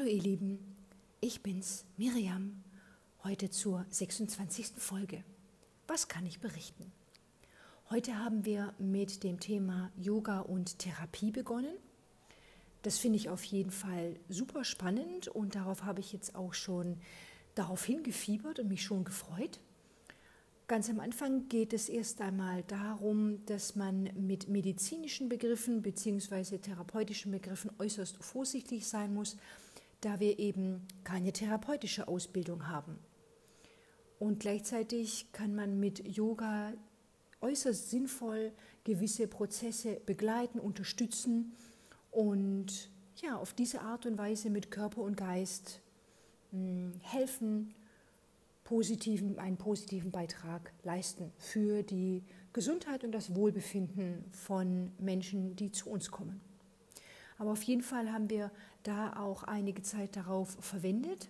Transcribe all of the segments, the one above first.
Hallo ihr Lieben, ich bin's, Miriam, heute zur 26. Folge. Was kann ich berichten? Heute haben wir mit dem Thema Yoga und Therapie begonnen. Das finde ich auf jeden Fall super spannend und darauf habe ich jetzt auch schon darauf hingefiebert und mich schon gefreut. Ganz am Anfang geht es erst einmal darum, dass man mit medizinischen Begriffen bzw. therapeutischen Begriffen äußerst vorsichtig sein muss, da wir eben keine therapeutische Ausbildung haben. Und gleichzeitig kann man mit Yoga äußerst sinnvoll gewisse Prozesse begleiten, unterstützen und ja, auf diese Art und Weise mit Körper und Geist mh, hm, helfen, positiven, einen positiven Beitrag leisten für die Gesundheit und das Wohlbefinden von Menschen, die zu uns kommen. Aber auf jeden Fall haben wir da auch einige Zeit darauf verwendet.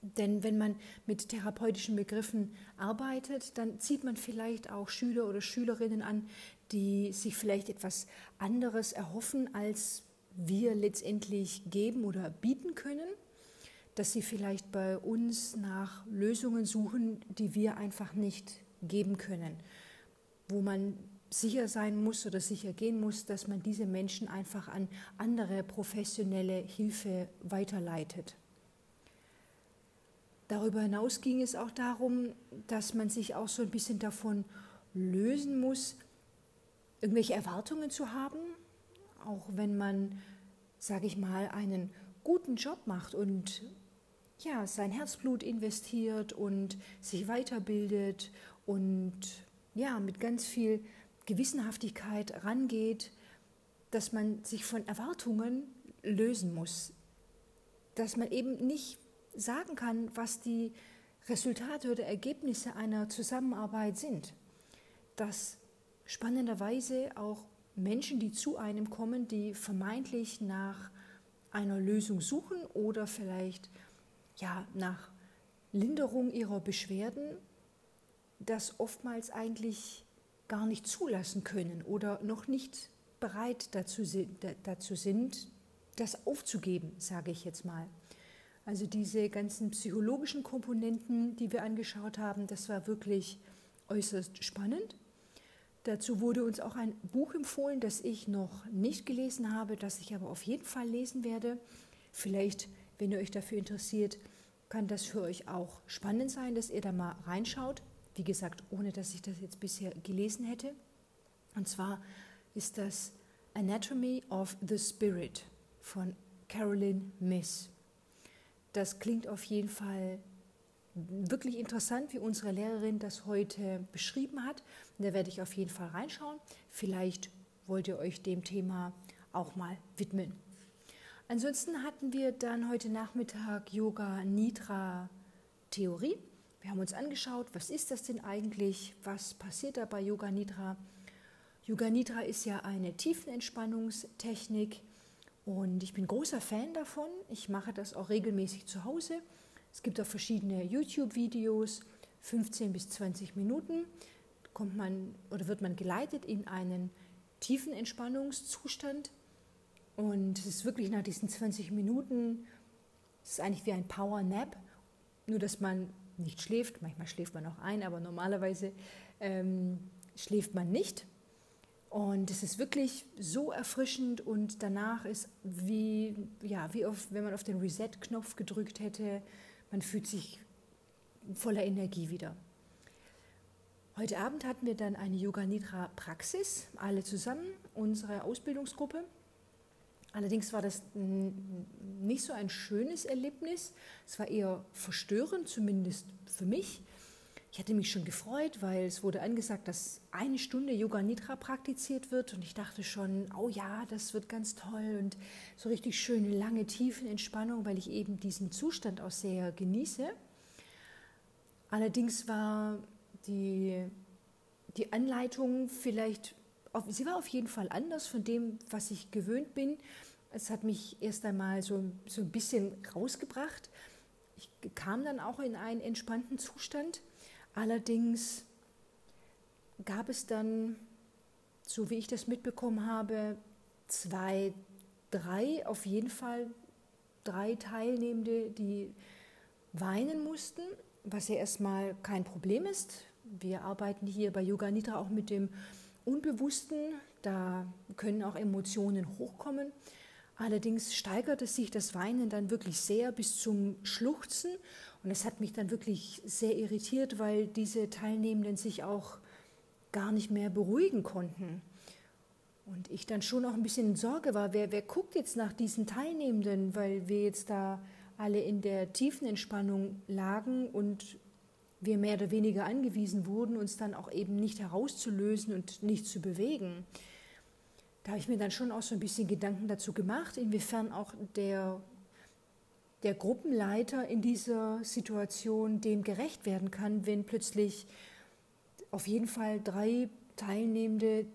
Denn wenn man mit therapeutischen Begriffen arbeitet, dann zieht man vielleicht auch Schüler oder Schülerinnen an, die sich vielleicht etwas anderes erhoffen, als wir letztendlich geben oder bieten können dass sie vielleicht bei uns nach Lösungen suchen, die wir einfach nicht geben können, wo man sicher sein muss oder sicher gehen muss, dass man diese Menschen einfach an andere professionelle Hilfe weiterleitet. Darüber hinaus ging es auch darum, dass man sich auch so ein bisschen davon lösen muss, irgendwelche Erwartungen zu haben, auch wenn man, sage ich mal, einen guten Job macht und ja, sein Herzblut investiert und sich weiterbildet und ja, mit ganz viel Gewissenhaftigkeit rangeht, dass man sich von Erwartungen lösen muss. Dass man eben nicht sagen kann, was die Resultate oder Ergebnisse einer Zusammenarbeit sind. Dass spannenderweise auch Menschen, die zu einem kommen, die vermeintlich nach einer Lösung suchen oder vielleicht ja, nach Linderung ihrer Beschwerden das oftmals eigentlich gar nicht zulassen können oder noch nicht bereit dazu sind, dazu sind das aufzugeben, sage ich jetzt mal. Also diese ganzen psychologischen Komponenten, die wir angeschaut haben, das war wirklich äußerst spannend. Dazu wurde uns auch ein Buch empfohlen, das ich noch nicht gelesen habe, das ich aber auf jeden Fall lesen werde. Vielleicht wenn ihr euch dafür interessiert, kann das für euch auch spannend sein, dass ihr da mal reinschaut. Wie gesagt, ohne dass ich das jetzt bisher gelesen hätte. Und zwar ist das Anatomy of the Spirit von Carolyn Miss. Das klingt auf jeden Fall wirklich interessant, wie unsere Lehrerin das heute beschrieben hat. da werde ich auf jeden Fall reinschauen. Vielleicht wollt ihr euch dem Thema auch mal widmen. Ansonsten hatten wir dann heute Nachmittag Yoga Nidra Theorie. Wir haben uns angeschaut, was ist das denn eigentlich? Was passiert da bei Yoga Nidra? Yoga Nidra ist ja eine Tiefenentspannungstechnik und ich bin großer Fan davon. Ich mache das auch regelmäßig zu Hause. Es gibt auch verschiedene YouTube-Videos, 15 bis 20 Minuten. Kommt man oder wird man geleitet in einen tiefen Entspannungszustand und es ist wirklich nach diesen 20 Minuten, es ist eigentlich wie ein Power Nap, nur dass man nicht schläft. Manchmal schläft man auch ein, aber normalerweise ähm, schläft man nicht. Und es ist wirklich so erfrischend und danach ist wie, ja, wie auf, wenn man auf den Reset-Knopf gedrückt hätte. Man fühlt sich voller Energie wieder. Heute Abend hatten wir dann eine Yoga Nidra Praxis, alle zusammen, unsere Ausbildungsgruppe. Allerdings war das nicht so ein schönes Erlebnis. Es war eher verstörend, zumindest für mich. Ich hatte mich schon gefreut, weil es wurde angesagt, dass eine Stunde Yoga Nidra praktiziert wird und ich dachte schon, oh ja, das wird ganz toll und so richtig schöne lange tiefen Entspannung, weil ich eben diesen Zustand auch sehr genieße. Allerdings war die, die Anleitung vielleicht sie war auf jeden Fall anders von dem, was ich gewöhnt bin. Es hat mich erst einmal so, so ein bisschen rausgebracht. Ich kam dann auch in einen entspannten Zustand. Allerdings gab es dann, so wie ich das mitbekommen habe, zwei, drei auf jeden Fall drei Teilnehmende, die weinen mussten, was ja erstmal kein Problem ist. Wir arbeiten hier bei Yoga Nidra auch mit dem Unbewussten, da können auch Emotionen hochkommen. Allerdings steigerte sich das Weinen dann wirklich sehr bis zum Schluchzen und es hat mich dann wirklich sehr irritiert, weil diese Teilnehmenden sich auch gar nicht mehr beruhigen konnten. Und ich dann schon auch ein bisschen in Sorge war, wer, wer guckt jetzt nach diesen Teilnehmenden, weil wir jetzt da alle in der tiefen Entspannung lagen und wir mehr oder weniger angewiesen wurden, uns dann auch eben nicht herauszulösen und nicht zu bewegen. Da habe ich mir dann schon auch so ein bisschen Gedanken dazu gemacht, inwiefern auch der, der Gruppenleiter in dieser Situation dem gerecht werden kann, wenn plötzlich auf jeden Fall drei Teilnehmende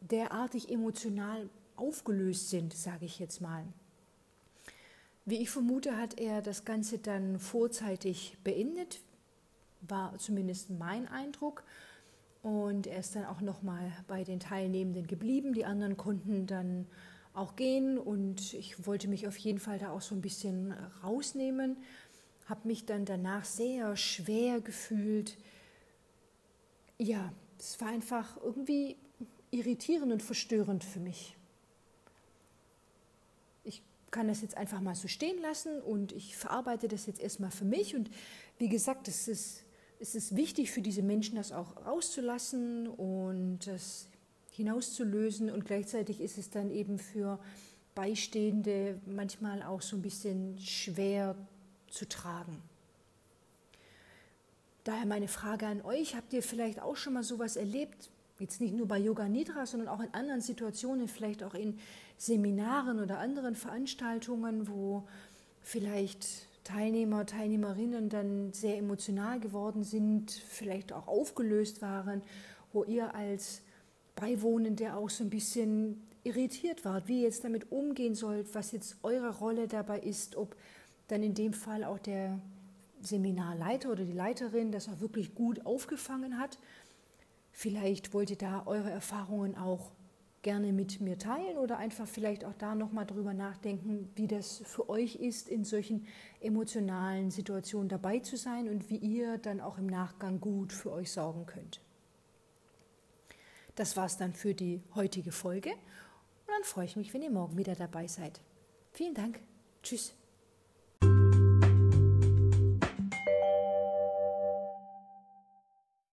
derartig emotional aufgelöst sind, sage ich jetzt mal. Wie ich vermute, hat er das Ganze dann vorzeitig beendet, war zumindest mein Eindruck. Und er ist dann auch nochmal bei den Teilnehmenden geblieben. Die anderen konnten dann auch gehen und ich wollte mich auf jeden Fall da auch so ein bisschen rausnehmen. Habe mich dann danach sehr schwer gefühlt. Ja, es war einfach irgendwie irritierend und verstörend für mich. Ich kann das jetzt einfach mal so stehen lassen und ich verarbeite das jetzt erstmal für mich. Und wie gesagt, es ist, es ist wichtig für diese Menschen, das auch rauszulassen und das hinauszulösen. Und gleichzeitig ist es dann eben für Beistehende manchmal auch so ein bisschen schwer zu tragen. Daher meine Frage an euch, habt ihr vielleicht auch schon mal sowas erlebt, Jetzt nicht nur bei Yoga Nidra, sondern auch in anderen Situationen, vielleicht auch in Seminaren oder anderen Veranstaltungen, wo vielleicht Teilnehmer, Teilnehmerinnen dann sehr emotional geworden sind, vielleicht auch aufgelöst waren, wo ihr als Beiwohnende auch so ein bisschen irritiert wart, wie ihr jetzt damit umgehen sollt, was jetzt eure Rolle dabei ist, ob dann in dem Fall auch der Seminarleiter oder die Leiterin das auch wirklich gut aufgefangen hat. Vielleicht wollt ihr da eure Erfahrungen auch gerne mit mir teilen oder einfach vielleicht auch da nochmal drüber nachdenken, wie das für euch ist, in solchen emotionalen Situationen dabei zu sein und wie ihr dann auch im Nachgang gut für euch sorgen könnt. Das war's dann für die heutige Folge und dann freue ich mich, wenn ihr morgen wieder dabei seid. Vielen Dank. Tschüss.